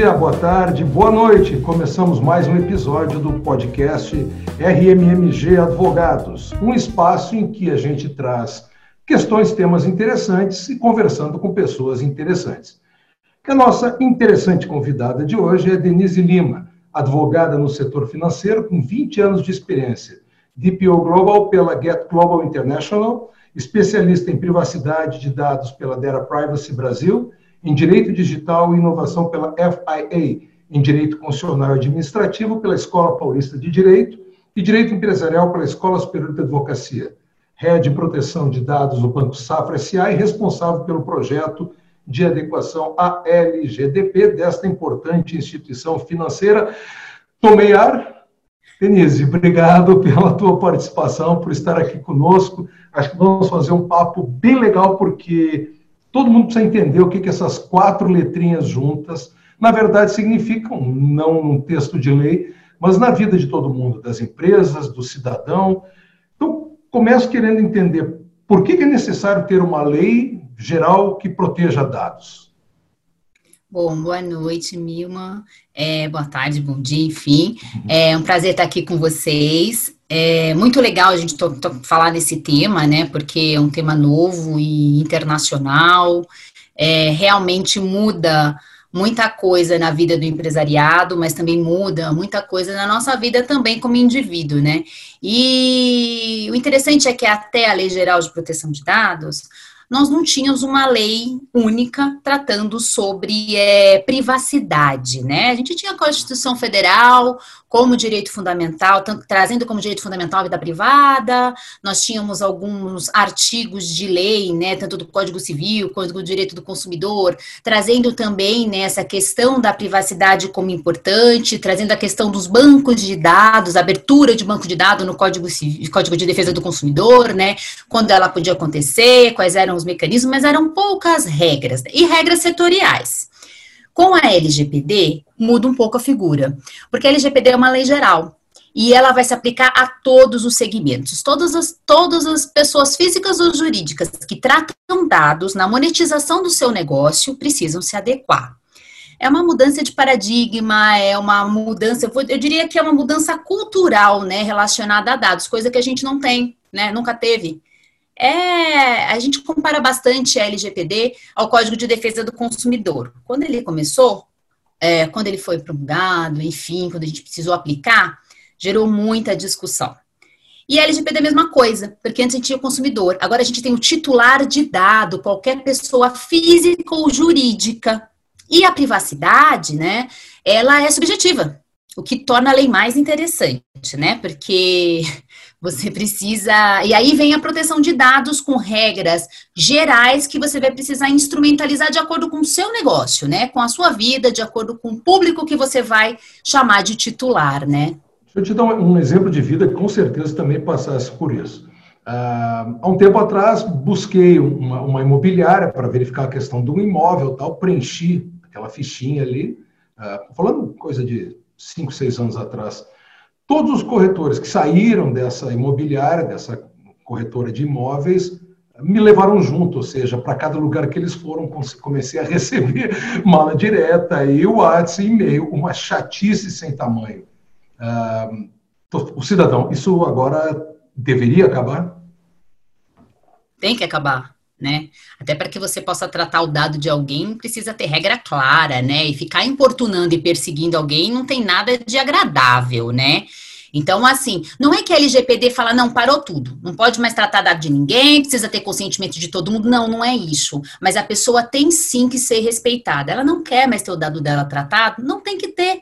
dia, boa tarde, boa noite. Começamos mais um episódio do podcast RMMG Advogados, um espaço em que a gente traz questões, temas interessantes e conversando com pessoas interessantes. A nossa interessante convidada de hoje é Denise Lima, advogada no setor financeiro com 20 anos de experiência, DPO Global pela Get Global International, especialista em privacidade de dados pela Data Privacy Brasil em Direito Digital e Inovação pela FIA, em Direito Constitucional e Administrativo pela Escola Paulista de Direito e Direito Empresarial pela Escola Superior de Advocacia. Head de Proteção de Dados do Banco Safra S.A. e responsável pelo projeto de adequação à LGDP desta importante instituição financeira. Tomei ar. Denise, obrigado pela tua participação, por estar aqui conosco. Acho que vamos fazer um papo bem legal, porque Todo mundo precisa entender o que, que essas quatro letrinhas juntas, na verdade, significam, não num texto de lei, mas na vida de todo mundo, das empresas, do cidadão. Então, começo querendo entender por que, que é necessário ter uma lei geral que proteja dados. Bom, boa noite, Milma. É, boa tarde, bom dia, enfim. É um prazer estar aqui com vocês. É muito legal a gente to, to, falar desse tema, né? Porque é um tema novo e internacional. É, realmente muda muita coisa na vida do empresariado, mas também muda muita coisa na nossa vida também como indivíduo, né? E o interessante é que até a Lei Geral de Proteção de Dados, nós não tínhamos uma lei única tratando sobre é, privacidade, né? A gente tinha a Constituição Federal como direito fundamental, trazendo como direito fundamental a vida privada, nós tínhamos alguns artigos de lei, né, tanto do Código Civil quanto do direito do consumidor, trazendo também né, essa questão da privacidade como importante, trazendo a questão dos bancos de dados, abertura de banco de dados no Código, Civil, Código de Defesa do Consumidor, né, quando ela podia acontecer, quais eram os mecanismos, mas eram poucas regras, e regras setoriais. Com a LGPD, muda um pouco a figura, porque a LGPD é uma lei geral, e ela vai se aplicar a todos os segmentos. Todas as, todas as pessoas físicas ou jurídicas que tratam dados na monetização do seu negócio precisam se adequar. É uma mudança de paradigma, é uma mudança, eu, eu diria que é uma mudança cultural, né, relacionada a dados, coisa que a gente não tem, né, nunca teve é, a gente compara bastante a LGPD ao Código de Defesa do Consumidor. Quando ele começou, é, quando ele foi promulgado, enfim, quando a gente precisou aplicar, gerou muita discussão. E a LGPD é a mesma coisa, porque antes a gente tinha o consumidor, agora a gente tem o titular de dado, qualquer pessoa física ou jurídica. E a privacidade, né, ela é subjetiva, o que torna a lei mais interessante, né, porque você precisa. E aí vem a proteção de dados com regras gerais que você vai precisar instrumentalizar de acordo com o seu negócio, né? Com a sua vida, de acordo com o público que você vai chamar de titular, né? Deixa eu te dar um exemplo de vida que com certeza também passasse por isso. Uh, há um tempo atrás, busquei uma, uma imobiliária para verificar a questão de um imóvel, tal, preenchi aquela fichinha ali, uh, falando coisa de 5, 6 anos atrás. Todos os corretores que saíram dessa imobiliária, dessa corretora de imóveis, me levaram junto, ou seja, para cada lugar que eles foram, comecei a receber mala direta, e WhatsApp, e-mail, uma chatice sem tamanho. O cidadão, isso agora deveria acabar? Tem que acabar né? Até para que você possa tratar o dado de alguém, precisa ter regra clara, né? E ficar importunando e perseguindo alguém não tem nada de agradável, né? Então, assim, não é que a LGPD fala, não, parou tudo, não pode mais tratar dado de ninguém, precisa ter consentimento de todo mundo. Não, não é isso. Mas a pessoa tem sim que ser respeitada. Ela não quer mais ter o dado dela tratado, não tem que ter.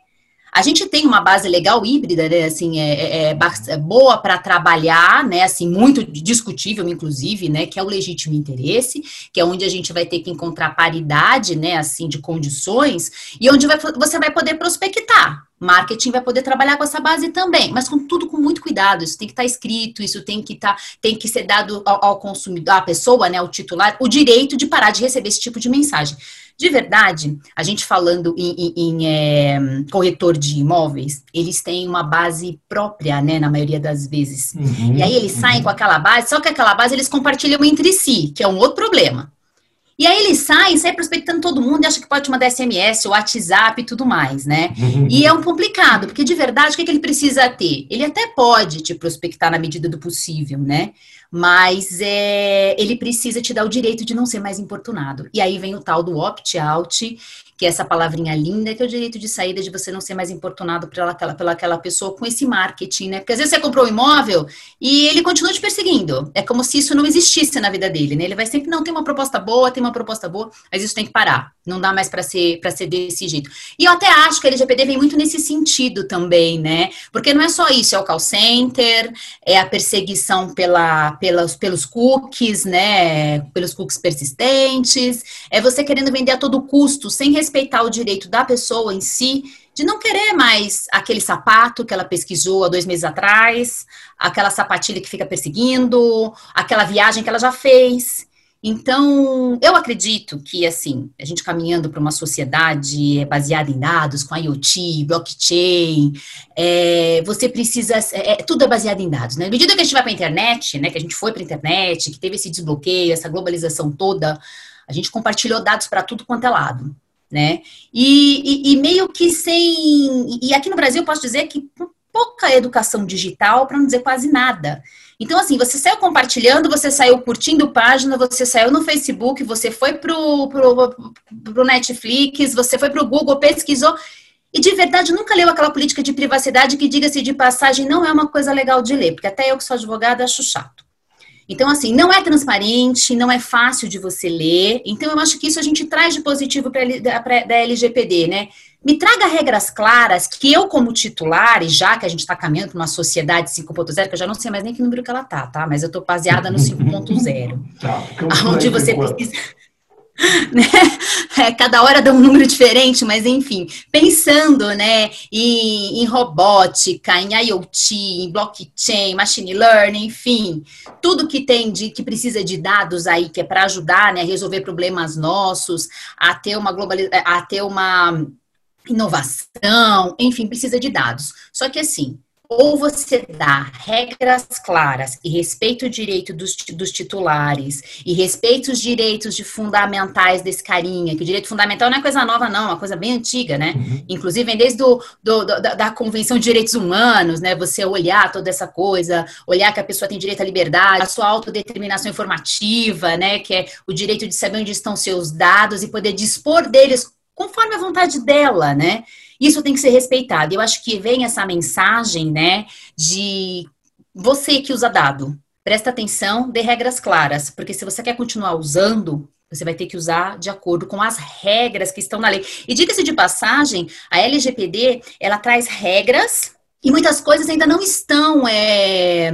A gente tem uma base legal híbrida, né, assim, é, é, é, é boa para trabalhar, né, assim, muito discutível, inclusive, né, que é o legítimo interesse, que é onde a gente vai ter que encontrar paridade, né, assim, de condições, e onde vai, você vai poder prospectar, Marketing vai poder trabalhar com essa base também, mas com tudo com muito cuidado. Isso tem que estar tá escrito, isso tem que estar, tá, tem que ser dado ao, ao, consumidor, à pessoa, né, ao titular, o direito de parar de receber esse tipo de mensagem. De verdade, a gente falando em, em, em é, corretor de imóveis, eles têm uma base própria, né, na maioria das vezes. Uhum, e aí eles saem uhum. com aquela base, só que aquela base eles compartilham entre si, que é um outro problema. E aí ele sai, sai prospectando todo mundo e acha que pode mandar SMS, WhatsApp e tudo mais, né? Uhum. E é um complicado, porque de verdade, o que, é que ele precisa ter? Ele até pode te prospectar na medida do possível, né? Mas é, ele precisa te dar o direito de não ser mais importunado. E aí vem o tal do opt-out, que é essa palavrinha linda, que é o direito de saída de você não ser mais importunado pela aquela, pela aquela pessoa com esse marketing, né? Porque às vezes você comprou um imóvel e ele continua te perseguindo. É como se isso não existisse na vida dele, né? Ele vai sempre, não, tem uma proposta boa, tem uma proposta boa, mas isso tem que parar. Não dá mais para ser para ser desse jeito. E eu até acho que a LGPD vem muito nesse sentido também, né? Porque não é só isso, é o call center, é a perseguição pela, pelas, pelos cookies, né? Pelos cookies persistentes, é você querendo vender a todo custo, sem respeitar o direito da pessoa em si de não querer mais aquele sapato que ela pesquisou há dois meses atrás, aquela sapatilha que fica perseguindo, aquela viagem que ela já fez. Então, eu acredito que, assim, a gente caminhando para uma sociedade baseada em dados, com IoT, blockchain, é, você precisa. É, é, tudo é baseado em dados, né? Na medida que a gente vai para a internet, né, que a gente foi para a internet, que teve esse desbloqueio, essa globalização toda, a gente compartilhou dados para tudo quanto é lado né? E, e, e, meio que sem. E aqui no Brasil eu posso dizer que pouca educação digital, para não dizer quase nada. Então, assim, você saiu compartilhando, você saiu curtindo página, você saiu no Facebook, você foi pro, pro, pro Netflix, você foi pro Google, pesquisou. E de verdade nunca leu aquela política de privacidade que, diga-se de passagem, não é uma coisa legal de ler, porque até eu que sou advogada acho chato. Então, assim, não é transparente, não é fácil de você ler. Então, eu acho que isso a gente traz de positivo para da LGPD, né? Me traga regras claras que eu, como titular, e já que a gente está caminhando para uma sociedade 5.0, que eu já não sei mais nem que número que ela tá, tá? Mas eu estou baseada no 5.0, tá, onde você precisa. né? É, cada hora dá um número diferente, mas enfim, pensando né, em, em, robótica, em IoT, em blockchain, machine learning, enfim, tudo que tem de que precisa de dados aí, que é para ajudar né, a resolver problemas nossos, a ter uma globalização, a ter uma inovação, enfim, precisa de dados. Só que assim, ou você dá regras claras e respeita o direito dos, dos titulares e respeita os direitos de fundamentais desse carinha, que o direito fundamental não é coisa nova, não, é uma coisa bem antiga, né? Uhum. Inclusive, vem desde do, do, do, da, Convenção de Direitos Humanos, né? Você olhar toda essa coisa, olhar que a pessoa tem direito à liberdade, a sua autodeterminação informativa, né? Que é o direito de saber onde estão seus dados e poder dispor deles conforme a vontade dela, né? Isso tem que ser respeitado. Eu acho que vem essa mensagem, né, de você que usa dado, presta atenção, dê regras claras, porque se você quer continuar usando, você vai ter que usar de acordo com as regras que estão na lei. E diga-se de passagem, a LGPD, ela traz regras e muitas coisas ainda não estão é,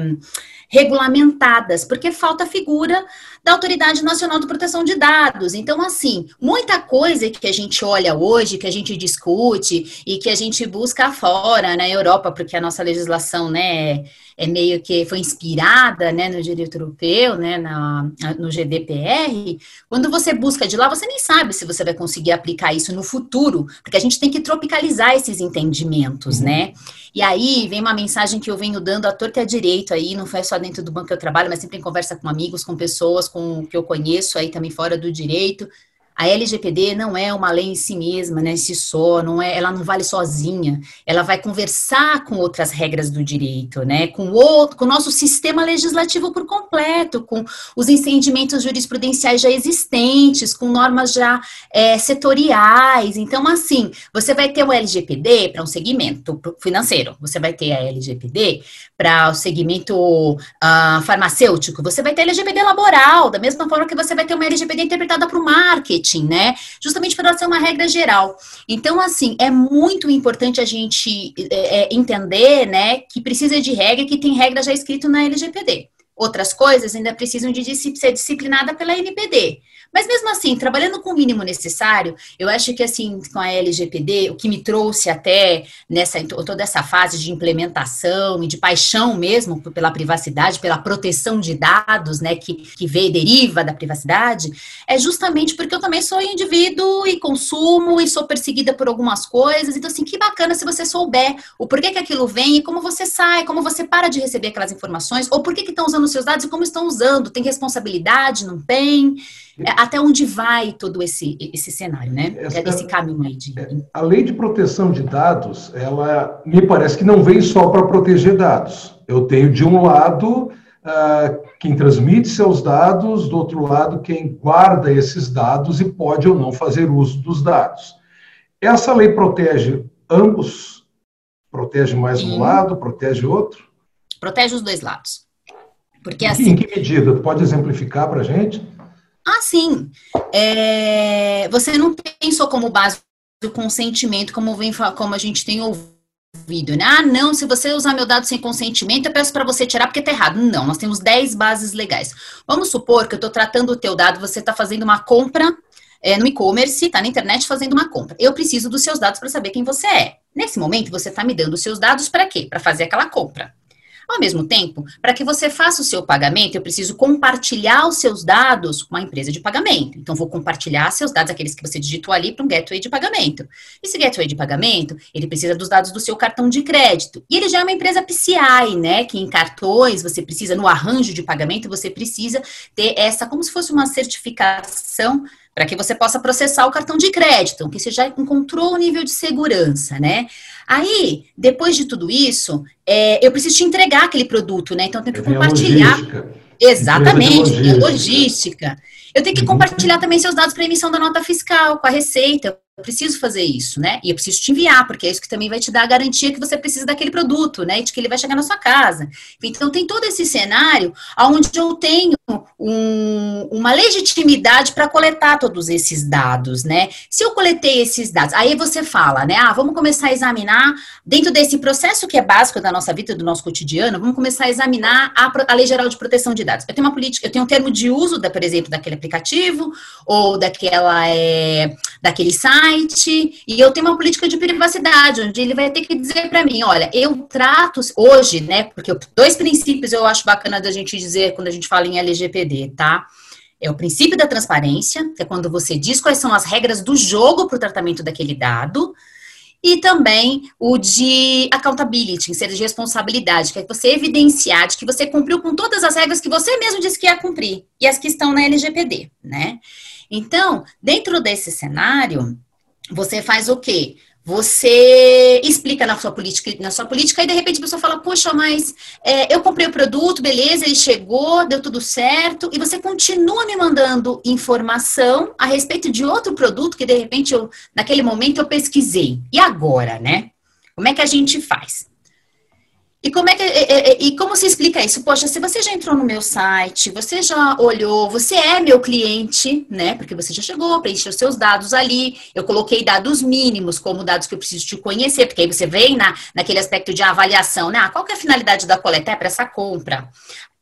regulamentadas, porque falta figura da Autoridade Nacional de Proteção de Dados. Então, assim, muita coisa que a gente olha hoje, que a gente discute e que a gente busca fora na Europa, porque a nossa legislação, né, é meio que foi inspirada, né, no direito europeu, né, na, no GDPR. Quando você busca de lá, você nem sabe se você vai conseguir aplicar isso no futuro, porque a gente tem que tropicalizar esses entendimentos, uhum. né? E aí vem uma mensagem que eu venho dando à torta e à direito aí, não foi só dentro do banco que eu trabalho, mas sempre em conversa com amigos, com pessoas, com que eu conheço aí também fora do direito. A LGPD não é uma lei em si mesma, né, si só, não é, ela não vale sozinha. Ela vai conversar com outras regras do direito, né, com outro, com o nosso sistema legislativo por completo, com os entendimentos jurisprudenciais já existentes, com normas já é, setoriais. Então, assim, você vai ter o LGPD para um segmento financeiro, você vai ter a LGPD para o segmento uh, farmacêutico, você vai ter a LGPD laboral, da mesma forma que você vai ter uma LGPD interpretada para o marketing marketing, né? Justamente para ser uma regra geral. Então, assim, é muito importante a gente é, é, entender, né, que precisa de regra, que tem regra já escrito na LGPD. Outras coisas ainda precisam de ser disciplinada pela NPD. Mas mesmo assim, trabalhando com o mínimo necessário, eu acho que assim, com a LGPD, o que me trouxe até nessa toda essa fase de implementação e de paixão mesmo pela privacidade, pela proteção de dados, né, que, que veio deriva da privacidade, é justamente porque eu também sou indivíduo e consumo e sou perseguida por algumas coisas. Então, assim, que bacana se você souber o porquê que aquilo vem e como você sai, como você para de receber aquelas informações, ou por que estão usando nos seus dados e como estão usando. Tem responsabilidade, não tem? É, até onde vai todo esse, esse cenário, né? Essa, esse caminho aí de... É, a lei de proteção de dados, ela me parece que não vem só para proteger dados. Eu tenho, de um lado, uh, quem transmite seus dados, do outro lado, quem guarda esses dados e pode ou não fazer uso dos dados. Essa lei protege ambos? Protege mais Sim. um lado, protege outro? Protege os dois lados. Porque assim. Em que medida? Pode exemplificar para a gente? Ah, sim. É, você não só como base o consentimento, como, vem, como a gente tem ouvido, né? Ah, não, se você usar meu dado sem consentimento, eu peço para você tirar porque tá errado. Não, nós temos 10 bases legais. Vamos supor que eu estou tratando o teu dado, você está fazendo uma compra é, no e-commerce, está na internet fazendo uma compra. Eu preciso dos seus dados para saber quem você é. Nesse momento, você está me dando os seus dados para quê? Para fazer aquela compra. Ao mesmo tempo, para que você faça o seu pagamento, eu preciso compartilhar os seus dados com a empresa de pagamento. Então, vou compartilhar seus dados, aqueles que você digitou ali, para um gateway de pagamento. Esse gateway de pagamento, ele precisa dos dados do seu cartão de crédito. E ele já é uma empresa PCI, né? Que em cartões você precisa, no arranjo de pagamento, você precisa ter essa, como se fosse uma certificação para que você possa processar o cartão de crédito, que você já encontrou o nível de segurança, né? Aí, depois de tudo isso, é, eu preciso te entregar aquele produto, né? Então, eu tenho que compartilhar. Exatamente, logística. logística. Eu tenho que uhum. compartilhar também seus dados para emissão da nota fiscal com a Receita. Eu preciso fazer isso, né? E eu preciso te enviar, porque é isso que também vai te dar a garantia que você precisa daquele produto, né? E de que ele vai chegar na sua casa. Então, tem todo esse cenário onde eu tenho um, uma legitimidade para coletar todos esses dados, né? Se eu coletei esses dados, aí você fala, né? Ah, vamos começar a examinar, dentro desse processo que é básico da nossa vida, do nosso cotidiano, vamos começar a examinar a, a Lei Geral de Proteção de Dados. Eu tenho uma política, eu tenho um termo de uso, da, por exemplo, daquele aplicativo, ou daquela, é, daquele site e eu tenho uma política de privacidade, onde ele vai ter que dizer para mim, olha, eu trato hoje, né? Porque dois princípios eu acho bacana da gente dizer quando a gente fala em LGPD, tá? É o princípio da transparência, que é quando você diz quais são as regras do jogo para o tratamento daquele dado, e também o de accountability, em ser de responsabilidade, que é você evidenciar de que você cumpriu com todas as regras que você mesmo disse que ia cumprir, e as que estão na LGPD, né? Então, dentro desse cenário, você faz o quê? Você explica na sua política, na sua política, e de repente a pessoa fala, poxa, mas é, eu comprei o produto, beleza, ele chegou, deu tudo certo, e você continua me mandando informação a respeito de outro produto que de repente eu, naquele momento, eu pesquisei. E agora, né? Como é que a gente faz? E como é que e, e, como se explica isso? Poxa, se você já entrou no meu site, você já olhou, você é meu cliente, né? Porque você já chegou, preencheu seus dados ali. Eu coloquei dados mínimos, como dados que eu preciso te conhecer, porque aí você vem na, naquele aspecto de avaliação, né? Ah, qual que é a finalidade da coleta? É para essa compra.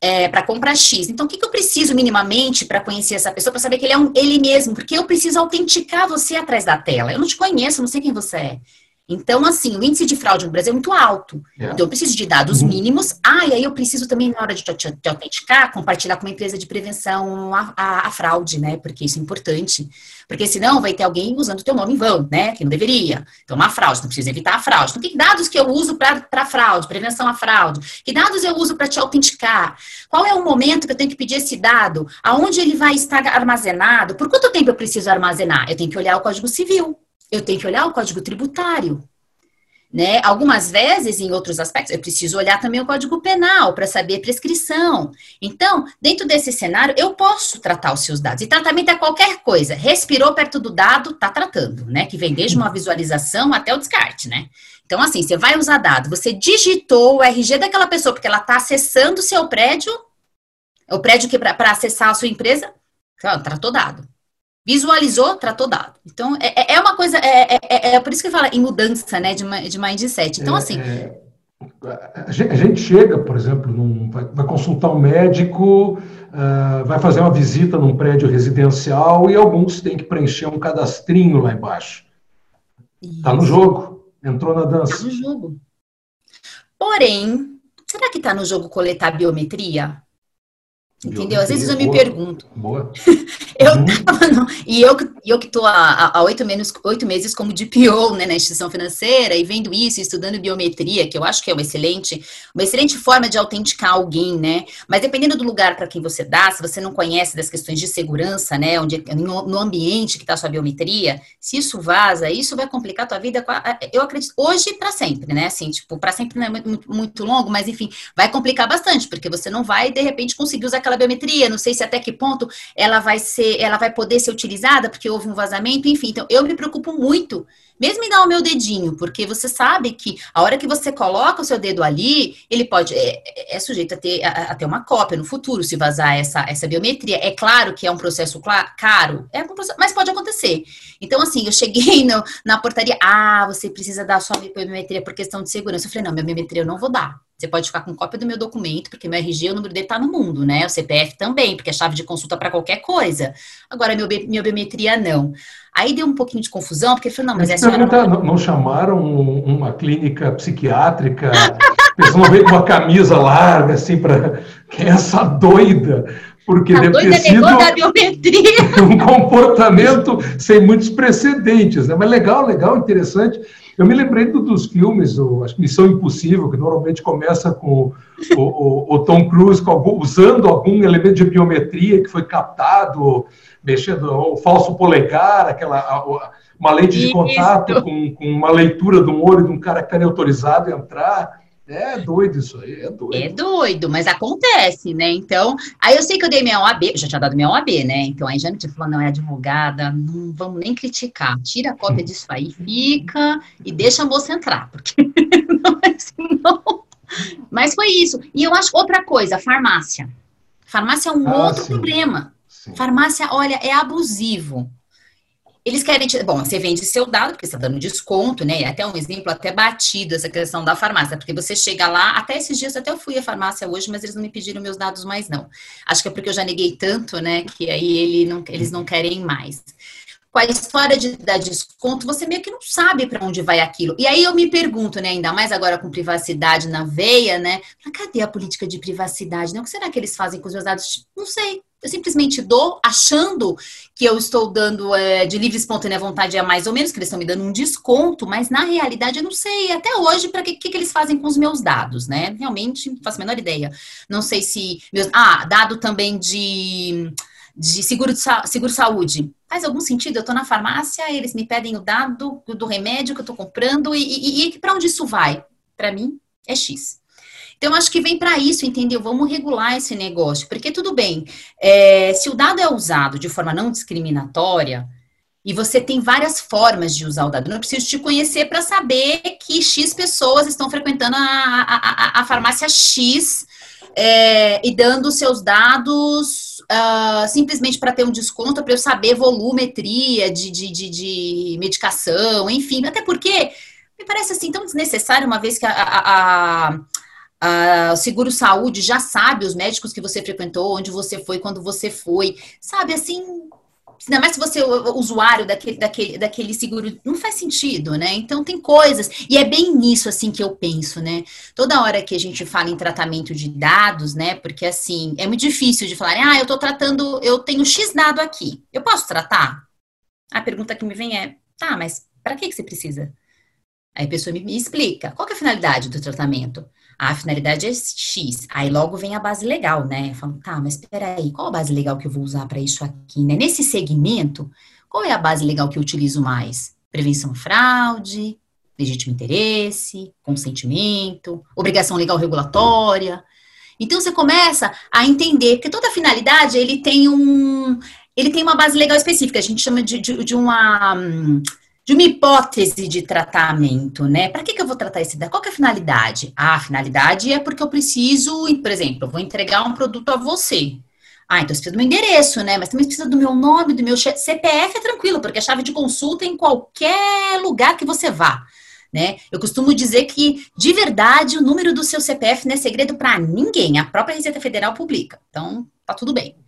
É, para comprar X. Então, o que, que eu preciso minimamente para conhecer essa pessoa, para saber que ele é um, ele mesmo? Porque eu preciso autenticar você atrás da tela. Eu não te conheço, não sei quem você é. Então, assim, o índice de fraude no Brasil é muito alto. Yeah. É. Então, eu preciso de dados uhum. mínimos. Ah, e aí eu preciso também, na hora de, de, de autenticar, compartilhar com uma empresa de prevenção a, a, a, fraude, né? Porque isso é importante. Porque senão vai ter alguém usando o teu nome em vão, né? Que não deveria. Então, uma fraude, não precisa evitar a fraude. Então, que dados que eu uso para fraude, prevenção à fraude? Que dados eu uso para te autenticar? Qual é o momento que eu tenho que pedir esse dado? Aonde ele vai estar armazenado? Por quanto tempo eu preciso armazenar? Eu tenho que olhar o Código Civil eu tenho que olhar o código tributário. Né? Algumas vezes, em outros aspectos, eu preciso olhar também o código penal para saber prescrição. Então, dentro desse cenário, eu posso tratar os seus dados. E tratamento é qualquer coisa. Respirou perto do dado, tá tratando, né? Que vem desde uma visualização até o descarte, né? Então, assim, você vai usar dado, você digitou o RG daquela pessoa, porque ela está acessando o seu prédio, o prédio que para acessar a sua empresa, tratou dado. Visualizou, tratou dado. Então, é, é, é uma coisa, é, é, é, é, por isso que fala em mudança, né, de, de mindset. Então, assim... É, a gente chega, por exemplo, num, vai, vai, consultar um médico, uh, vai fazer uma visita num prédio residencial e alguns têm que preencher um cadastrinho lá embaixo. Está no jogo, entrou na dança. Está no jogo. Porém, será que está no jogo coletar biometria? Entendeu? Às vezes eu me boa, pergunto. Boa. Eu uhum. tava no, e eu, eu que estou há oito meses, oito meses como DPO né, na instituição financeira e vendo isso, estudando biometria, que eu acho que é uma excelente, uma excelente forma de autenticar alguém, né? Mas dependendo do lugar para quem você dá, se você não conhece das questões de segurança, né? Onde, no, no ambiente que está a sua biometria, se isso vaza, isso vai complicar a tua vida, eu acredito, hoje para sempre, né? Assim, tipo, para sempre não é muito, muito longo, mas enfim, vai complicar bastante, porque você não vai, de repente, conseguir usar aquela biometria, não sei se até que ponto ela vai ser, ela vai poder ser utilizada porque houve um vazamento, enfim. Então, eu me preocupo muito, mesmo em dar o meu dedinho, porque você sabe que a hora que você coloca o seu dedo ali, ele pode, é, é sujeito a ter, a, a, ter uma cópia no futuro, se vazar essa, essa biometria. É claro que é um processo caro, é um processo, mas pode acontecer. Então, assim, eu cheguei no, na portaria, ah, você precisa dar sua biometria por questão de segurança. Eu falei, não, minha biometria eu não vou dar. Você pode ficar com cópia do meu documento, porque meu RG, o número dele tá no mundo, né? O CPF também, porque é chave de consulta para qualquer coisa. Agora, meu, minha biometria, não. Aí deu um pouquinho de confusão, porque falou, não, mas, essa senhora... Não, não chamaram uma clínica psiquiátrica, eles vão ver com uma camisa larga, assim, para quem é essa doida? Porque a deve ter sido um comportamento sem muitos precedentes, né? Mas legal, legal, interessante. Eu me lembrei do, dos filmes, o, acho que Missão Impossível, que normalmente começa com o, o, o Tom Cruise algum, usando algum elemento de biometria que foi captado, mexendo o falso polegar, aquela a, uma lente de contato com, com, uma leitura do olho de um cara que está autorizado a entrar. É doido isso aí, é doido. É doido, mas acontece, né? Então, aí eu sei que eu dei minha OAB, já tinha dado minha OAB, né? Então aí já me falou, não é advogada, não vamos nem criticar, tira a cópia disso aí, fica e deixa a moça entrar, porque não é assim, não. Mas foi isso. E eu acho outra coisa, farmácia. Farmácia é um ah, outro sim. problema. Sim. Farmácia, olha, é abusivo. Eles querem, te, bom, você vende seu dado, porque você está dando desconto, né? Até um exemplo até batido essa questão da farmácia, porque você chega lá, até esses dias, até eu fui à farmácia hoje, mas eles não me pediram meus dados mais, não. Acho que é porque eu já neguei tanto, né? Que aí ele não, eles não querem mais. Com a história de dar desconto, você meio que não sabe para onde vai aquilo. E aí eu me pergunto, né? Ainda mais agora com privacidade na veia, né? Cadê a política de privacidade? Né? O que será que eles fazem com os meus dados? Não sei eu simplesmente dou, achando que eu estou dando é, de livre espontânea vontade, é mais ou menos, que eles estão me dando um desconto, mas na realidade eu não sei até hoje para que, que, que, eles fazem com os meus dados, né? Realmente não faço a menor ideia. Não sei se. Meus, ah, dado também de, de seguro, de seguro saúde. Faz algum sentido? Eu estou na farmácia, eles me pedem o dado do remédio que eu estou comprando, e, e, e para onde isso vai? Para mim, é X. Então, acho que vem para isso, entendeu? Vamos regular esse negócio. Porque tudo bem, é, se o dado é usado de forma não discriminatória, e você tem várias formas de usar o dado. Não preciso te conhecer para saber que X pessoas estão frequentando a, a, a farmácia X é, e dando seus dados uh, simplesmente para ter um desconto, para eu saber volumetria de, de, de, de, medicação, enfim. Até porque me parece assim tão desnecessário, uma vez que a, a Uh, o seguro saúde já sabe os médicos que você frequentou, onde você foi, quando você foi. Sabe, assim, ainda mais se você é usuário daquele, daquele, daquele seguro, não faz sentido, né? Então tem coisas, e é bem nisso assim que eu penso, né? Toda hora que a gente fala em tratamento de dados, né? Porque assim, é muito difícil de falar, ah, eu tô tratando, eu tenho X dado aqui. Eu posso tratar? A pergunta que me vem é, tá, mas para que, que você precisa? Aí a pessoa me, me explica, qual é a finalidade do tratamento? A finalidade é X. Aí logo vem a base legal, né? Eu falo, tá, mas peraí, qual a base legal que eu vou usar para isso aqui, né? Nesse segmento, qual é a base legal que eu utilizo mais? Prevenção fraude, legítimo interesse, consentimento, obrigação legal regulatória. Então você começa a entender que toda finalidade ele tem um ele tem uma base legal específica. A gente chama de, de, de uma de uma hipótese de tratamento, né? Para que, que eu vou tratar esse dado? Qual é a finalidade? Ah, a finalidade é porque eu preciso, por exemplo, eu vou entregar um produto a você. Ah, então você precisa do meu endereço, né? Mas também precisa do meu nome, do meu CPF, é tranquilo, porque a chave de consulta é em qualquer lugar que você vá. Né? Eu costumo dizer que, de verdade, o número do seu CPF não é segredo para ninguém, a própria Receita Federal publica. Então, tá tudo bem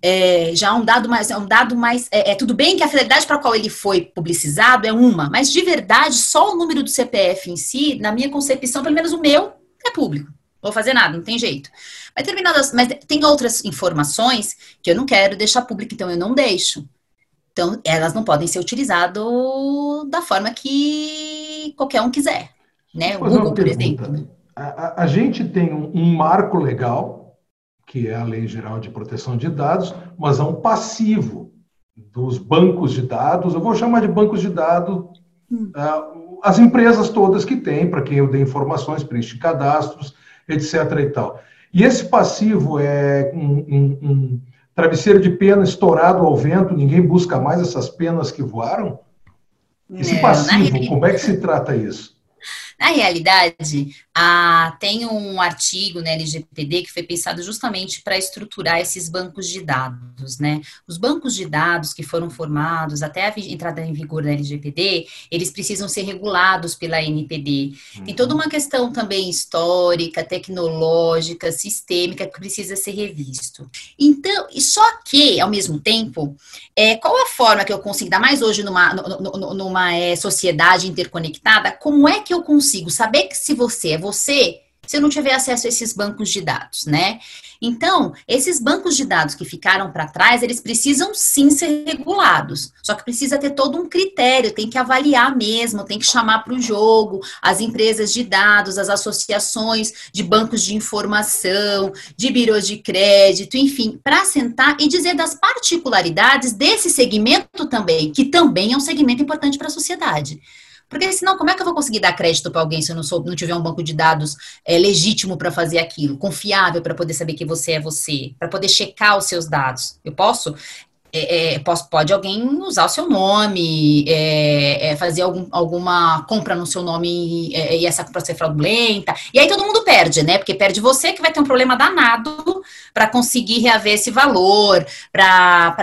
é, já um dado mais, é um dado mais, é, é tudo bem que a finalidade para a qual ele foi publicizado é uma, mas de verdade só o número do CPF em si, na minha concepção, pelo menos o meu, é público. vou fazer nada, não tem jeito. Mas, terminadas, mas tem outras informações que eu não quero deixar público, então eu não deixo. Então, elas não podem ser utilizadas da forma que qualquer um quiser. Né? O Google, por exemplo. A, a, gente tem um, um marco legal, que é a Lei Geral de Proteção de Dados, mas há um passivo dos bancos de dados, eu vou chamar de bancos de dados, hum. uh, as empresas todas que têm, para quem eu dei informações, preenche cadastros, etc. e tal. E esse passivo é um, um, um travesseiro de pena estourado ao vento, ninguém busca mais essas penas que voaram? Esse Não, passivo, como é que se trata isso? Na realidade, a, tem um artigo na LGPD que foi pensado justamente para estruturar esses bancos de dados, né? Os bancos de dados que foram formados até a entrada em vigor da LGPD, eles precisam ser regulados pela NPD. Uhum. Tem toda uma questão também histórica, tecnológica, sistêmica que precisa ser revisto. Então, e só que, ao mesmo tempo, é, qual a forma que eu consigo, ainda mais hoje numa, numa, numa é, sociedade interconectada, como é que eu consigo saber que se você é você se não tiver acesso a esses bancos de dados, né? Então, esses bancos de dados que ficaram para trás, eles precisam sim ser regulados. Só que precisa ter todo um critério, tem que avaliar mesmo, tem que chamar para o jogo as empresas de dados, as associações de bancos de informação, de birôs de crédito, enfim, para sentar e dizer das particularidades desse segmento também, que também é um segmento importante para a sociedade. Porque senão, como é que eu vou conseguir dar crédito para alguém se eu não, sou, não tiver um banco de dados é, legítimo para fazer aquilo, confiável para poder saber que você é você, para poder checar os seus dados? Eu posso é, é, pode alguém usar o seu nome, é, é fazer algum, alguma compra no seu nome é, e essa compra ser fraudulenta. E aí todo mundo perde, né? Porque perde você que vai ter um problema danado para conseguir reaver esse valor, para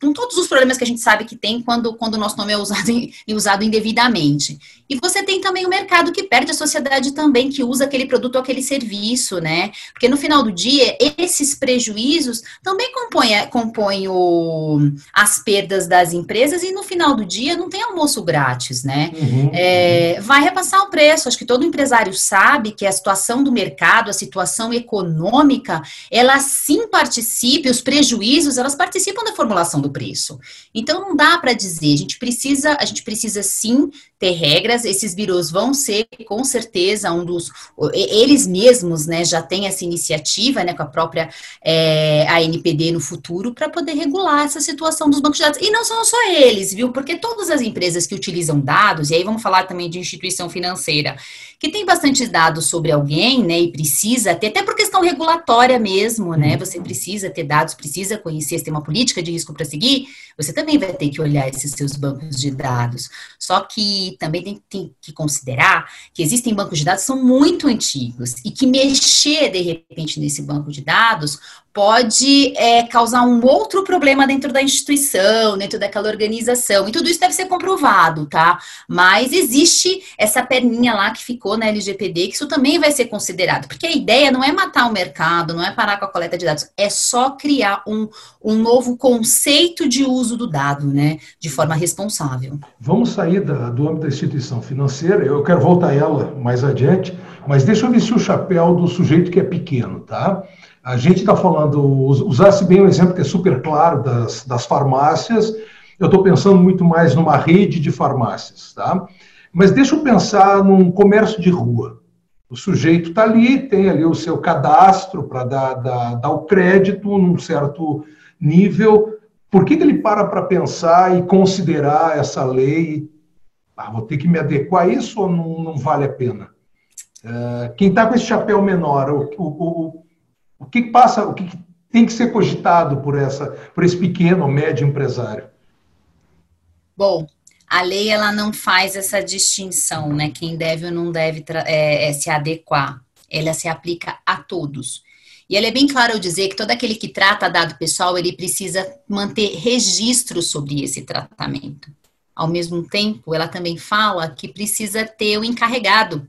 com todos os problemas que a gente sabe que tem quando, quando o nosso nome é usado, usado indevidamente. E você tem também o mercado que perde, a sociedade também que usa aquele produto ou aquele serviço, né? Porque no final do dia, esses prejuízos também compõem, compõem o, as perdas das empresas e no final do dia não tem almoço grátis, né? Uhum, é. Vai repassar o preço. Acho que todo empresário sabe que a situação do mercado, a situação econômica, ela sim participa, os prejuízos, elas participam da formulação do preço. Então não dá para dizer, a gente precisa, a gente precisa sim ter regras, esses birôs vão ser com certeza um dos, eles mesmos, né, já têm essa iniciativa, né, com a própria é, ANPD no futuro, para poder regular essa situação dos bancos de dados. E não são só eles, viu, porque todas as empresas que utilizam dados, e aí vamos falar também de instituição financeira, que tem bastante dados sobre alguém, né, e precisa ter, até por questão regulatória mesmo, né, uhum. você precisa ter dados, precisa conhecer, se tem uma política de risco para seguir, você também vai ter que olhar esses seus bancos de dados. Só que também tem, tem que considerar que existem bancos de dados que são muito antigos e que mexer, de repente, nesse banco de dados pode é, causar um outro problema dentro da instituição, dentro daquela organização. E tudo isso deve ser comprovado, tá? Mas existe essa perninha lá que ficou na LGPD, que isso também vai ser considerado. Porque a ideia não é matar o mercado, não é parar com a coleta de dados, é só criar um, um novo conceito de uso do dado, né? De forma responsável. Vamos sair da, do âmbito da instituição financeira, eu quero voltar a ela mais adiante, mas deixa eu vestir o chapéu do sujeito que é pequeno, tá? A gente está falando, usasse bem o exemplo que é super claro das, das farmácias, eu estou pensando muito mais numa rede de farmácias, tá? Mas deixa eu pensar num comércio de rua. O sujeito está ali, tem ali o seu cadastro para dar, dar, dar, o crédito num certo nível. Por que, que ele para para pensar e considerar essa lei? Ah, vou ter que me adequar a isso ou não, não vale a pena? Uh, quem está com esse chapéu menor, o, o, o, o que passa, o que tem que ser cogitado por essa, por esse pequeno médio empresário? Bom, a lei ela não faz essa distinção, né? Quem deve ou não deve é, é, se adequar. Ela se aplica a todos. E ela é bem clara ao dizer que todo aquele que trata dado pessoal, ele precisa manter registro sobre esse tratamento. Ao mesmo tempo, ela também fala que precisa ter o encarregado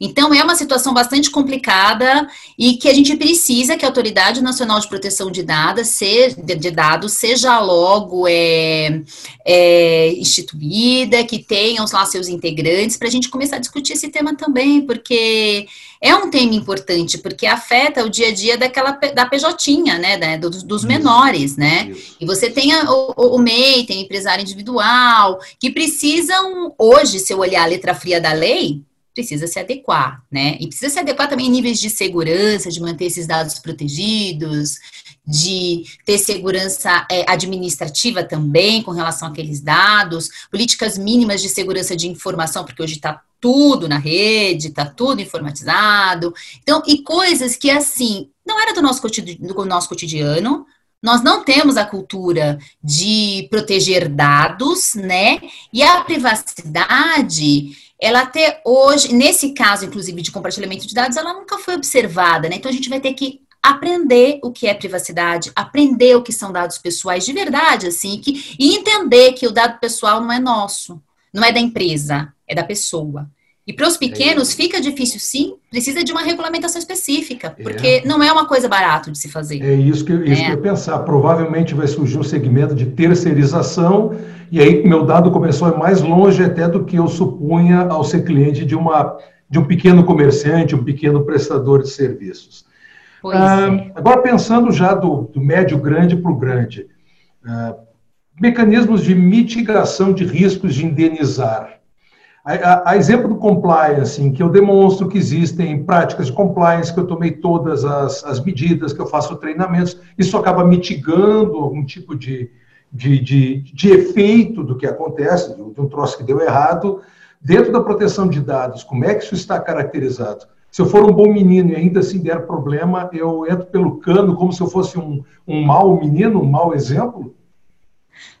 Então, é uma situação bastante complicada e que a gente precisa que a Autoridade Nacional de Proteção de Dados, seja, de dados seja logo é, é, instituída, que tenham lá seus integrantes, para a gente começar a discutir esse tema também, porque é um tema importante, porque afeta o dia a dia daquela, da PJ, né, né dos, dos menores, né? E você tem a, o, o MEI, tem empresário individual, que precisam, hoje, se eu olhar a letra fria da lei, precisa se adequar, né? E precisa se adequar também em níveis de segurança, de manter esses dados protegidos, de ter segurança é, administrativa também com relação àqueles dados, políticas mínimas de segurança de informação, porque hoje está tudo na rede, está tudo informatizado. Então, e coisas que, assim, não era do nosso, do nosso cotidiano, nós não temos a cultura de proteger dados, né? E a privacidade ela até hoje, nesse caso, inclusive, de compartilhamento de dados, ela nunca foi observada, né? Então a gente vai ter que aprender o que é privacidade, aprender o que são dados pessoais de verdade, assim, que, e entender que o dado pessoal não é nosso, não é da empresa, é da pessoa. E para os pequenos é fica difícil, sim, precisa de uma regulamentação específica, porque é. não é uma coisa barata de se fazer. É isso que, isso é. que eu ia pensar. Provavelmente vai surgir um segmento de terceirização, e aí meu dado começou a ir mais longe até do que eu supunha ao ser cliente de, uma, de um pequeno comerciante, um pequeno prestador de serviços. Ah, é. agora, pensando já do, do médio grande para o grande, ah, mecanismos de mitigação de riscos de indenizar. A, a, exemplo do compliance, em que eu demonstro que existem práticas de compliance, que eu tomei todas as, as medidas, que eu faço treinamentos, isso acaba mitigando algum tipo de, de, de, de efeito do que acontece, de um troço que deu errado. Dentro da proteção de dados, como é que isso está caracterizado? Se eu for um bom menino e ainda assim der problema, eu entro pelo cano como se eu fosse um, um mau menino, um mau exemplo?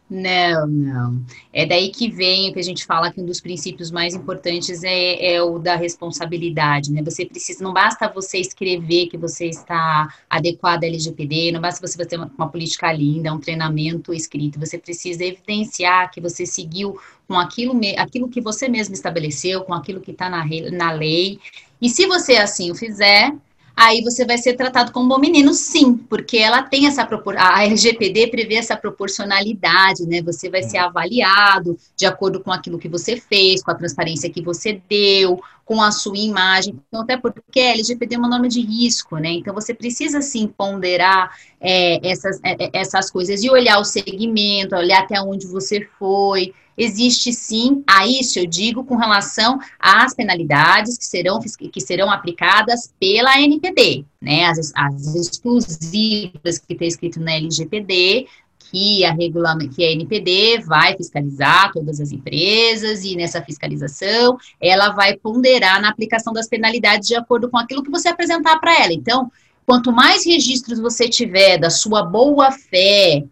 Não, não. É daí que vem o que a gente fala que um dos princípios mais importantes é, é, o da responsabilidade, né? Você precisa, não basta você escrever que você está adequado à LGPD, não basta você ter uma, uma política linda, um treinamento escrito, você precisa evidenciar que você seguiu com aquilo, aquilo que você mesmo estabeleceu, com aquilo que está na, na lei. E se você assim o fizer, aí você vai ser tratado como bom menino, sim, porque ela tem essa proporção, a LGPD prevê essa proporcionalidade, né? Você vai ser avaliado de acordo com aquilo que você fez, com a transparência que você deu, com a sua imagem. Então, até porque a LGPD é uma norma de risco, né? Então, você precisa, sim, ponderar é, essas, é, essas coisas e olhar o segmento, olhar até onde você foi, existe sim, a isso eu digo com relação às penalidades que serão, que serão aplicadas pela NPD, né? As, as exclusivas que está escrito na LGPD, que a, regula que a NPD vai fiscalizar todas as empresas e nessa fiscalização ela vai ponderar na aplicação das penalidades de acordo com aquilo que você apresentar para ela. Então, quanto mais registros você tiver da sua boa fé,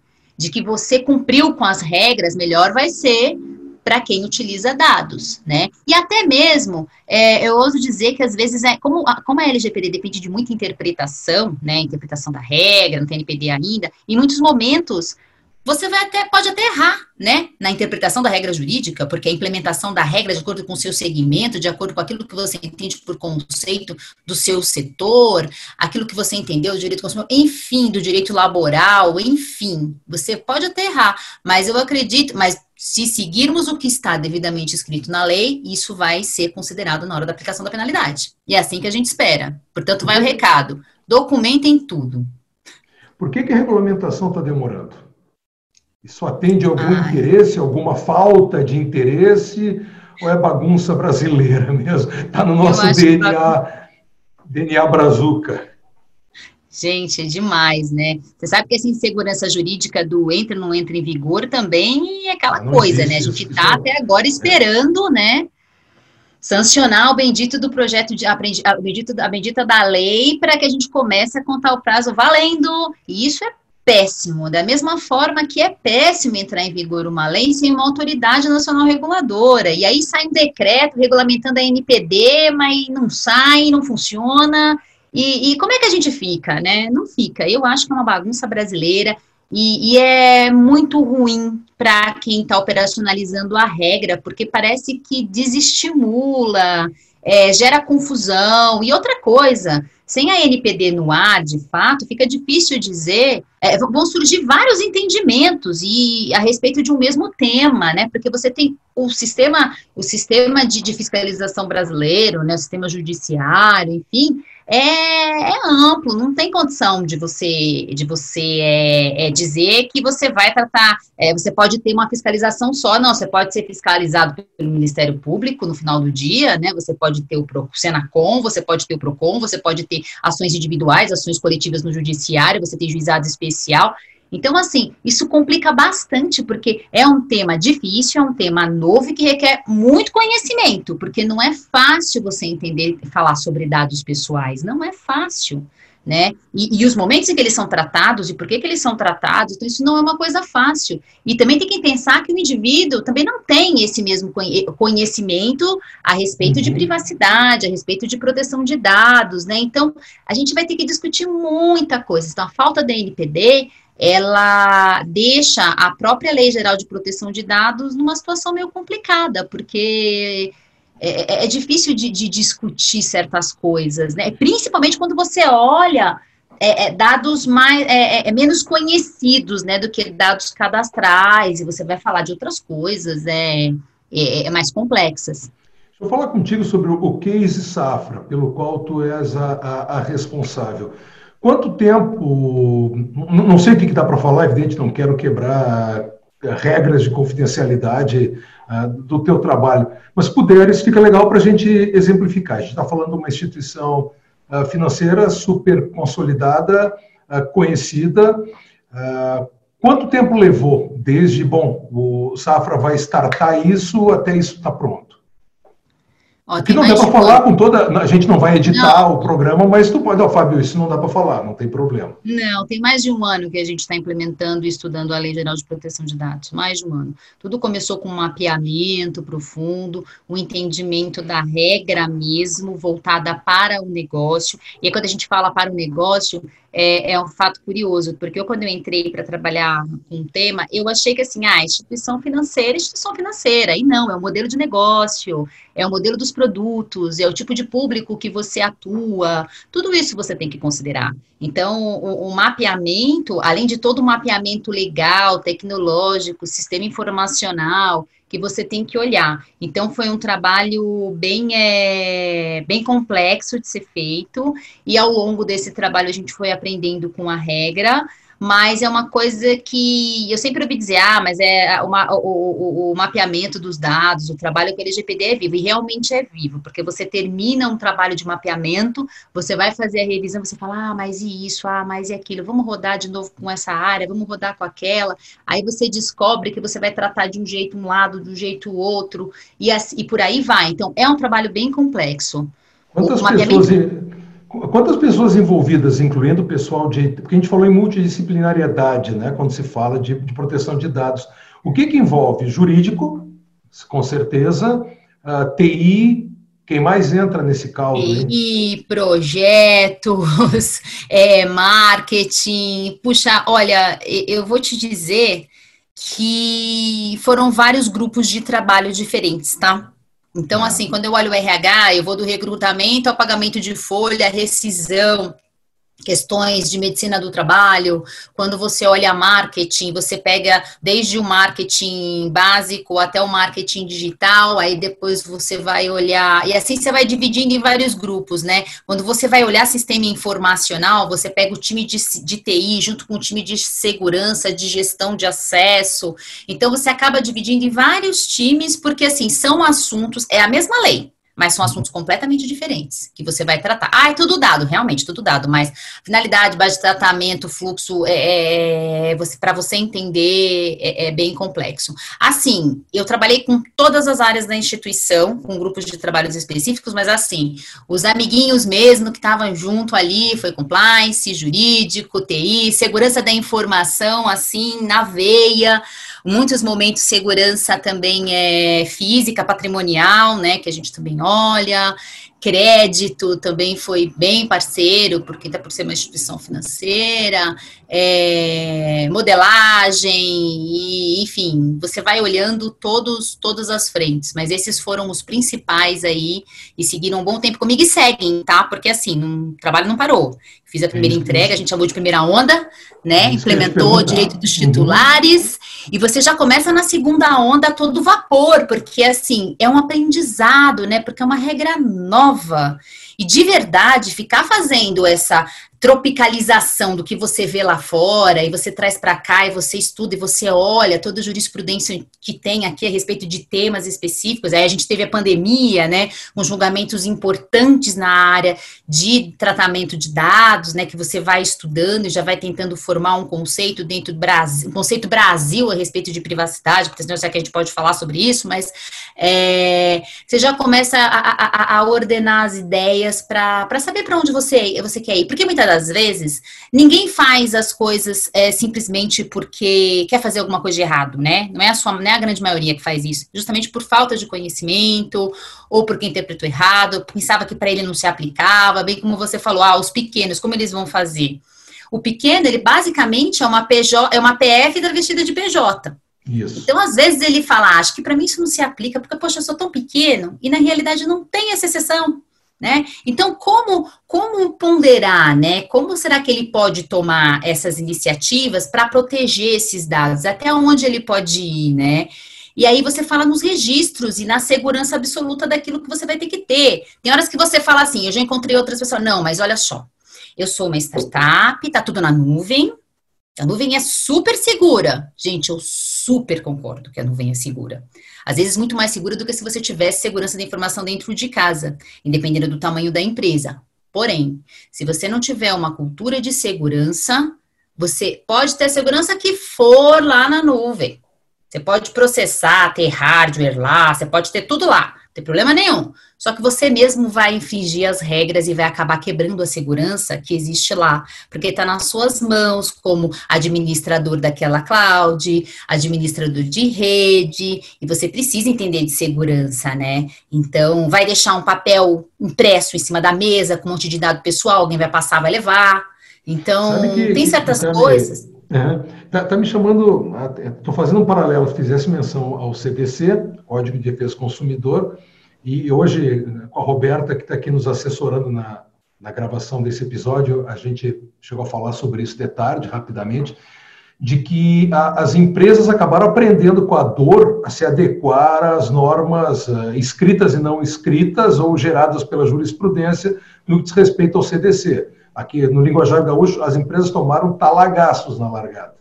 de que você cumpriu com as regras, melhor vai ser para quem utiliza dados, né? E até mesmo, é, eu ouso dizer que às vezes, é, como, a, como a LGPD depende de muita interpretação, né? Interpretação da regra, não tem NPD ainda, em muitos momentos você vai até, pode até errar, né, na interpretação da regra jurídica, porque a implementação da regra de acordo com o seu segmento, de acordo com aquilo que você entende por conceito do seu setor, aquilo que você entendeu do direito consumidor, enfim, do direito laboral, enfim, você pode até errar, mas eu acredito, mas se seguirmos o que está devidamente escrito na lei, isso vai ser considerado na hora da aplicação da penalidade. E é assim que a gente espera. Portanto, vai o recado: documentem tudo. Por que, que a regulamentação está demorando? Isso atende a algum Ai. interesse, alguma falta de interesse, ou é bagunça brasileira mesmo? Está no nosso DNA, tá... DNA brazuca. Gente, é demais, né? Você sabe que essa insegurança jurídica do entra ou não entra em vigor também é aquela não coisa, né? A gente está até agora esperando, é. né? Sancionar o bendito do projeto de a bendito, a bendita da lei para que a gente comece a contar o prazo valendo. E isso é péssimo, da mesma forma que é péssimo entrar em vigor uma lei sem uma autoridade nacional reguladora. E aí sai um decreto regulamentando a NPD, mas não sai, não funciona. E, e como é que a gente fica, né? Não fica. Eu acho que é uma bagunça brasileira e, e é muito ruim para quem está operacionalizando a regra, porque parece que desestimula é, gera confusão. E outra coisa, sem a NPD no ar, de fato, fica difícil dizer, é, vão surgir vários entendimentos e a respeito de um mesmo tema, né? Porque você tem o sistema, o sistema de, de fiscalização brasileiro, né? O sistema judiciário, enfim, é, é, amplo, não tem condição de você de você é, é dizer que você vai tratar, é, você pode ter uma fiscalização só, não, você pode ser fiscalizado pelo Ministério Público no final do dia, né? Você pode ter o Senacom, você pode ter o Procon, você pode ter ações individuais, ações coletivas no judiciário, você tem juizado especial. Então, assim, isso complica bastante, porque é um tema difícil, é um tema novo e que requer muito conhecimento, porque não é fácil você entender e falar sobre dados pessoais, não é fácil. Né? E, e, os momentos em que eles são tratados e por que, que eles são tratados, então isso não é uma coisa fácil. E também tem que pensar que o indivíduo também não tem esse mesmo conhecimento a respeito uhum. de privacidade, a respeito de proteção de dados, né? Então, a gente vai ter que discutir muita coisa. Então, a falta da NPD ela deixa a própria Lei Geral de Proteção de Dados numa situação meio complicada, porque é, é, é difícil de, de, discutir certas coisas, né? Principalmente quando você olha é, é dados mais é, é, menos conhecidos, né, do que dados cadastrais, e você vai falar de outras coisas, é, mais complexas. Deixa eu falar contigo sobre o case Safra, pelo qual tu és a, a, a responsável. Quanto tempo, não sei o que dá para falar, evidente, não quero quebrar regras de confidencialidade uh, do teu trabalho, mas se puderes, fica legal para a gente exemplificar. A gente está falando de uma instituição uh, financeira super consolidada, uh, conhecida. quanto tempo levou desde, bom, o Safra vai startar isso até isso estar tá pronto? Ó, Aqui não dá para falar com toda. A gente não vai editar não. o programa, mas tu pode, ó, Fábio, isso não dá para falar, não tem problema. Não, tem mais de um ano que a gente está implementando e estudando a Lei Geral de Proteção de Dados, mais de um ano. Tudo começou com um mapeamento profundo, um entendimento da regra mesmo, voltada para o negócio. E aí, quando a gente fala para o negócio, é, é um fato curioso, porque eu, quando eu entrei para trabalhar com um tema, eu achei que assim, ah, instituição financeira, instituição financeira, e não, é o modelo de negócio, é o modelo dos produtos, é o tipo de público que você atua, tudo isso você tem que considerar. Então, o, o mapeamento, além de todo o mapeamento legal, tecnológico, sistema informacional, que você tem que olhar. Então, foi um trabalho bem, é, bem complexo de ser feito, e ao longo desse trabalho a gente foi aprendendo com a regra, mas é uma coisa que eu sempre ouvi dizer, ah, mas é uma, o, o, o, mapeamento dos dados, o trabalho com o LGPD é vivo, e realmente é vivo, porque você termina um trabalho de mapeamento, você vai fazer a revisão, você fala, ah, mas e isso, ah, mas e aquilo, vamos rodar de novo com essa área, vamos rodar com aquela, aí você descobre que você vai tratar de um jeito um lado, de um jeito outro, e, assim, e por aí vai. Então, é um trabalho bem complexo. Quantas o pessoas... Quantas pessoas envolvidas, incluindo o pessoal de. Porque a gente falou em multidisciplinariedade, né, quando se fala de, de proteção de dados. O que, que envolve? Jurídico, com certeza, uh, ah, TI, quem mais entra nesse caldo? E projetos, é, marketing. Puxa, olha, eu vou te dizer que foram vários grupos de trabalho diferentes, tá? Então, assim, quando eu olho o RH, eu vou do recrutamento ao pagamento de folha, rescisão, questões de medicina do trabalho, quando você olha marketing, você pega desde o marketing básico até o marketing digital, aí depois você vai olhar, e assim você vai dividindo em vários grupos, né? Quando você vai olhar sistema informacional, você pega o time de, de TI junto com o time de segurança, de gestão de acesso, então você acaba dividindo em vários times, porque assim, são assuntos, é a mesma lei, mas são assuntos completamente diferentes que você vai tratar. Ah, é tudo dado, realmente, tudo dado, mas finalidade, base de tratamento, fluxo, é, é, é você para você entender é, é, bem complexo. Assim, eu trabalhei com todas as áreas da instituição, com grupos de trabalhos específicos, mas assim, os amiguinhos mesmo que estavam junto ali, foi compliance, jurídico, TI, segurança da informação, assim, na veia, muitos momentos segurança também é física, patrimonial, né, que a gente também olha, crédito também foi bem parceiro, porque está por ser uma instituição financeira, é, modelagem, e, enfim, você vai olhando todos, todas as frentes, mas esses foram os principais aí, e seguiram um bom tempo comigo e seguem, tá? Porque assim, o trabalho não parou. Fiz a primeira entrega, a gente chamou de primeira onda, né? Implementou o direito dos uhum. titulares, e você já começa na segunda onda todo vapor, porque assim, é um aprendizado, né? Porque é uma regra nova. E de verdade, ficar fazendo essa tropicalização do que você vê lá fora e você traz para cá e você estuda e você olha toda a jurisprudência que tem aqui a respeito de temas específicos. Aí a gente teve a pandemia, né, com julgamentos importantes na área de tratamento de dados, né, que você vai estudando e já vai tentando formar um conceito dentro do Brasil, um conceito Brasil a respeito de privacidade, porque senão já que a gente pode falar sobre isso, mas é, você já começa a, a, a ordenar as ideias para saber para onde você, você quer ir. Porque muitas das vezes, ninguém faz as coisas é, simplesmente porque quer fazer alguma coisa de errado, né? Não é, a sua, não é a grande maioria que faz isso. Justamente por falta de conhecimento, ou porque interpretou errado, pensava que para ele não se aplicava, bem como você falou, ah, os pequenos, como eles vão fazer? O pequeno, ele basicamente é uma PJ, é uma PF travestida de PJ. Isso. Então, às vezes, ele fala, ah, acho que para mim isso não se aplica, porque, poxa, eu sou tão pequeno, e na realidade não tem essa exceção. Né? Então, como, como ponderar, né? Como será que ele pode tomar essas iniciativas para proteger esses dados? Até onde ele pode ir, né? E aí você fala nos registros e na segurança absoluta daquilo que você vai ter que ter. Tem horas que você fala assim, eu já encontrei outras pessoas, não, mas olha só, eu sou uma startup, tá tudo na nuvem, a nuvem é super segura. Gente, eu super concordo que a nuvem é segura. Às vezes muito mais segura do que se você tivesse segurança da informação dentro de casa, independendo do tamanho da empresa. Porém, se você não tiver uma cultura de segurança, você pode ter a segurança que for lá na nuvem. Você pode processar, ter hardware lá, você pode ter tudo lá. Não tem problema nenhum. Só que você mesmo vai infringir as regras e vai acabar quebrando a segurança que existe lá, porque está nas suas mãos como administrador daquela cloud, administrador de rede, e você precisa entender de segurança, né? Então, vai deixar um papel impresso em cima da mesa com um monte de dado pessoal, alguém vai passar, vai levar. Então, que, tem certas que, coisas. Está é, tá me chamando, estou fazendo um paralelo, fizesse menção ao CDC, Código de Defesa do Consumidor, e hoje, com a Roberta, que está aqui nos assessorando na, na gravação desse episódio, a gente chegou a falar sobre isso de tarde, rapidamente, de que a, as empresas acabaram aprendendo com a dor a se adequar às normas uh, escritas e não escritas ou geradas pela jurisprudência no que diz respeito ao CDC. Aqui no linguajar gaúcho, as empresas tomaram talagaços na largada.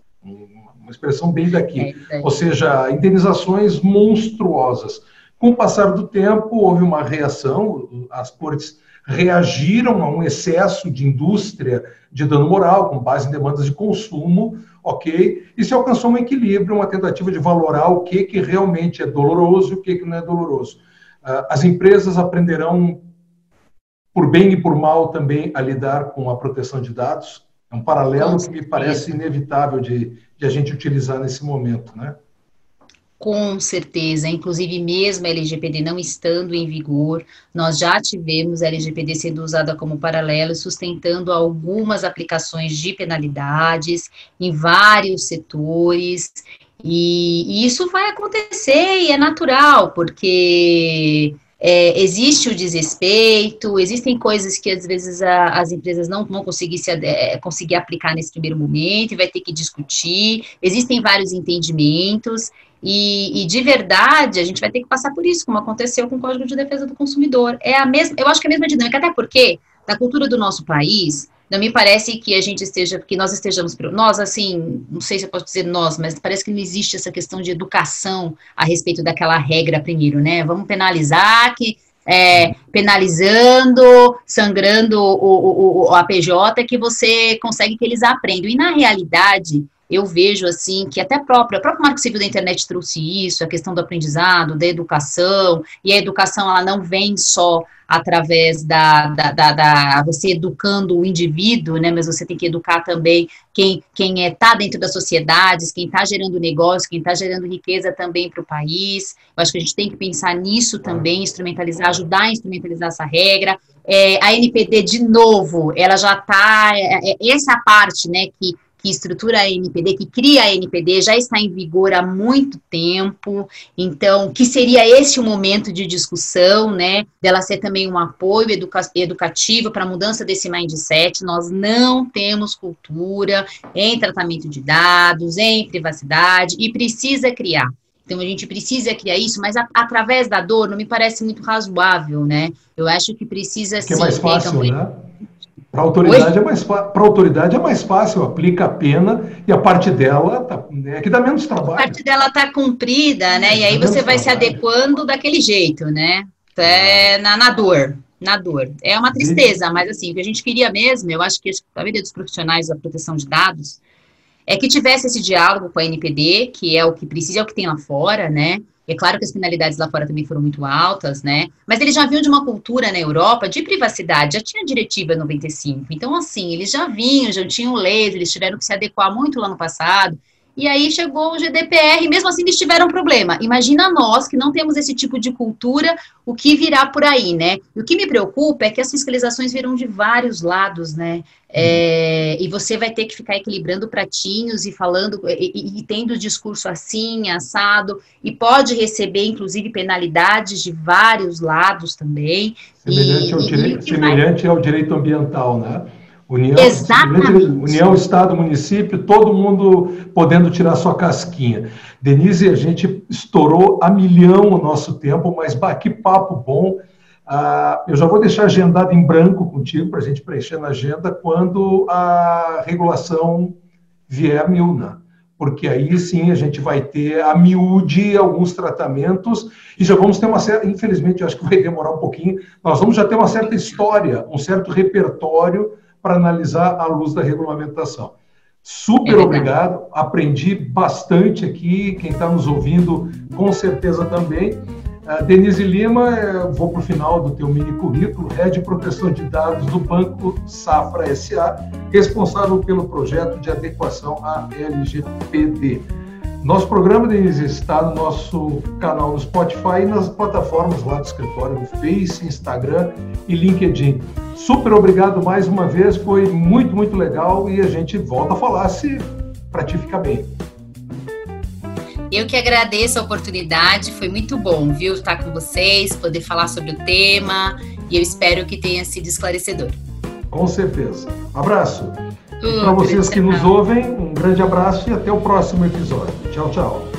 Uma expressão bem daqui. É Ou seja, indenizações monstruosas. Com o passar do tempo, houve uma reação, as cortes reagiram a um excesso de indústria de dano moral, com base em demandas de consumo, ok? E se alcançou um equilíbrio, uma tentativa de valorar o que, que realmente é doloroso e o que, que não é doloroso. Ah, as empresas aprenderão por bem e por mal também a lidar com a proteção de dados. É um paralelo que me parece inevitável de, de a gente utilizar nesse momento, né? Com certeza, inclusive mesmo a LGPD não estando em vigor, nós já tivemos a LGPD sendo usada como paralelo, sustentando algumas aplicações de penalidades em vários setores, e, e isso vai acontecer e é natural, porque é, existe o desrespeito, existem coisas que às vezes a, as empresas não vão conseguir, se, é, conseguir aplicar nesse primeiro momento e vai ter que discutir, existem vários entendimentos, e, e, de verdade a gente vai ter que passar por isso, como aconteceu com o Código de Defesa do Consumidor. É a mesma, eu acho que é a mesma dinâmica, até porque na cultura do nosso país, não me parece que a gente esteja, que nós estejamos, nós assim, não sei se eu posso dizer nós, mas parece que não existe essa questão de educação a respeito daquela regra primeiro, né? Vamos penalizar que é, penalizando, sangrando o, o, o, a PJ, que você consegue que eles aprendam. E na realidade, eu vejo assim que até própria, a própria Marco Civil da Internet trouxe isso, a questão do aprendizado, da educação, e a educação ela não vem só através da, da, da, da, você educando o indivíduo, né, mas você tem que educar também quem quem está é, dentro das sociedades, quem está gerando negócio, quem está gerando riqueza também para o país. Eu acho que a gente tem que pensar nisso também, instrumentalizar, ajudar a instrumentalizar essa regra. É, a NPD, de novo, ela já está, é, é, essa parte, né, que que estrutura a NPD, que cria a NPD, já está em vigor há muito tempo, então, que seria esse o momento de discussão, né, dela ser também um apoio educa educativo para a mudança desse mindset, nós não temos cultura em tratamento de dados, em privacidade, e precisa criar. Então a gente precisa criar isso, mas a, através da dor não me parece muito razoável, né? Eu acho que precisa que sim, é mais fácil, né? Para a autoridade, é mais, autoridade é mais fácil, aplica a pena e a parte dela tá, é que dá menos trabalho. A parte dela está cumprida, né? É, e aí você vai trabalho. se adequando daquele jeito, né? É, na, na dor, na dor. É uma tristeza, mas assim, o que a gente queria mesmo, eu acho que a maioria dos profissionais da proteção de dados é que tivesse esse diálogo com a NPD, que é o que precisa, é o que tem lá fora, né? É claro que as penalidades lá fora também foram muito altas, né? Mas eles já vinham de uma cultura na Europa de privacidade, já tinha diretiva 95. Então, assim, eles já vinham, já tinham leis, eles tiveram que se adequar muito lá no passado. E aí chegou o GDPR, e mesmo assim eles tiveram problema. Imagina nós, que não temos esse tipo de cultura, o que virá por aí, né? E o que me preocupa é que as fiscalizações viram de vários lados, né? É, e você vai ter que ficar equilibrando pratinhos e falando, e, e, e tendo o discurso assim, assado, e pode receber, inclusive, penalidades de vários lados também. Semelhante, e, ao, direito, semelhante vai... ao direito ambiental, né? União, Exatamente. União, Estado, município, todo mundo podendo tirar sua casquinha. Denise, a gente estourou a milhão o nosso tempo, mas bah, que papo bom. Ah, eu já vou deixar agendado em branco contigo para a gente preencher na agenda quando a regulação vier a Milna, porque aí sim a gente vai ter a miúde alguns tratamentos e já vamos ter uma certa, infelizmente, eu acho que vai demorar um pouquinho, nós vamos já ter uma certa história, um certo repertório para analisar à luz da regulamentação. Super é obrigado, aprendi bastante aqui, quem está nos ouvindo com certeza também. Uh, Denise Lima, uh, vou para o final do teu mini currículo, Head de Proteção de Dados do Banco Safra SA, responsável pelo projeto de adequação à LGPD. Nosso programa, está no nosso canal no Spotify e nas plataformas lá do escritório, no Face, Instagram e LinkedIn. Super obrigado mais uma vez, foi muito, muito legal e a gente volta a falar se para ti ficar bem. Eu que agradeço a oportunidade, foi muito bom, viu, estar com vocês, poder falar sobre o tema e eu espero que tenha sido esclarecedor. Com certeza. Abraço. Para vocês que nos ouvem, um grande abraço e até o próximo episódio. Tchau, tchau.